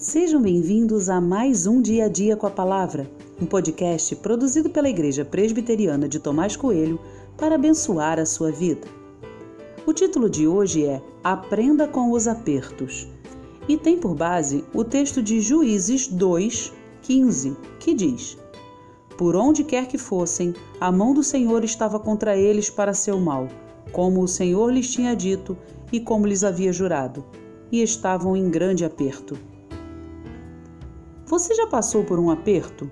Sejam bem-vindos a mais um Dia a Dia com a Palavra, um podcast produzido pela Igreja Presbiteriana de Tomás Coelho para abençoar a sua vida. O título de hoje é Aprenda com os Apertos e tem por base o texto de Juízes 2, 15, que diz: Por onde quer que fossem, a mão do Senhor estava contra eles para seu mal, como o Senhor lhes tinha dito e como lhes havia jurado, e estavam em grande aperto. Você já passou por um aperto?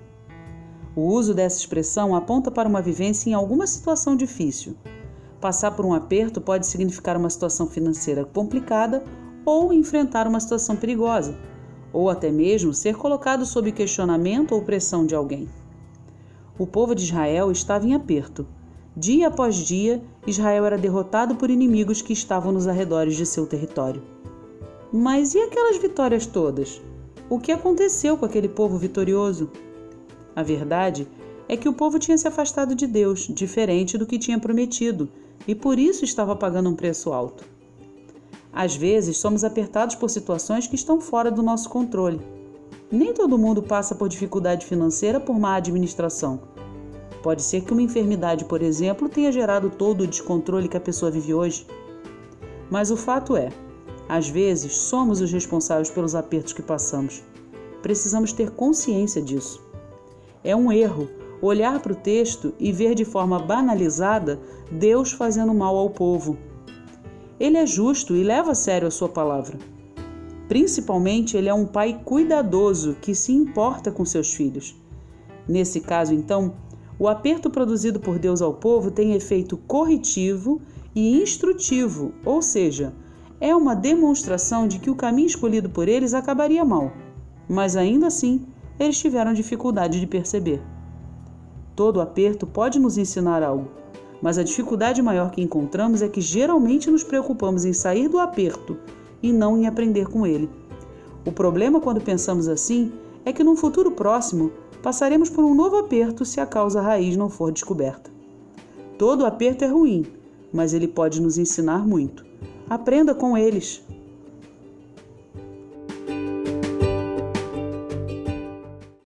O uso dessa expressão aponta para uma vivência em alguma situação difícil. Passar por um aperto pode significar uma situação financeira complicada ou enfrentar uma situação perigosa, ou até mesmo ser colocado sob questionamento ou pressão de alguém. O povo de Israel estava em aperto. Dia após dia, Israel era derrotado por inimigos que estavam nos arredores de seu território. Mas e aquelas vitórias todas? O que aconteceu com aquele povo vitorioso? A verdade é que o povo tinha se afastado de Deus, diferente do que tinha prometido, e por isso estava pagando um preço alto. Às vezes, somos apertados por situações que estão fora do nosso controle. Nem todo mundo passa por dificuldade financeira por má administração. Pode ser que uma enfermidade, por exemplo, tenha gerado todo o descontrole que a pessoa vive hoje. Mas o fato é, às vezes somos os responsáveis pelos apertos que passamos. Precisamos ter consciência disso. É um erro olhar para o texto e ver de forma banalizada Deus fazendo mal ao povo. Ele é justo e leva a sério a sua palavra. Principalmente, ele é um pai cuidadoso que se importa com seus filhos. Nesse caso, então, o aperto produzido por Deus ao povo tem efeito corretivo e instrutivo, ou seja, é uma demonstração de que o caminho escolhido por eles acabaria mal. Mas ainda assim, eles tiveram dificuldade de perceber. Todo aperto pode nos ensinar algo, mas a dificuldade maior que encontramos é que geralmente nos preocupamos em sair do aperto e não em aprender com ele. O problema quando pensamos assim é que num futuro próximo passaremos por um novo aperto se a causa raiz não for descoberta. Todo aperto é ruim, mas ele pode nos ensinar muito. Aprenda com eles.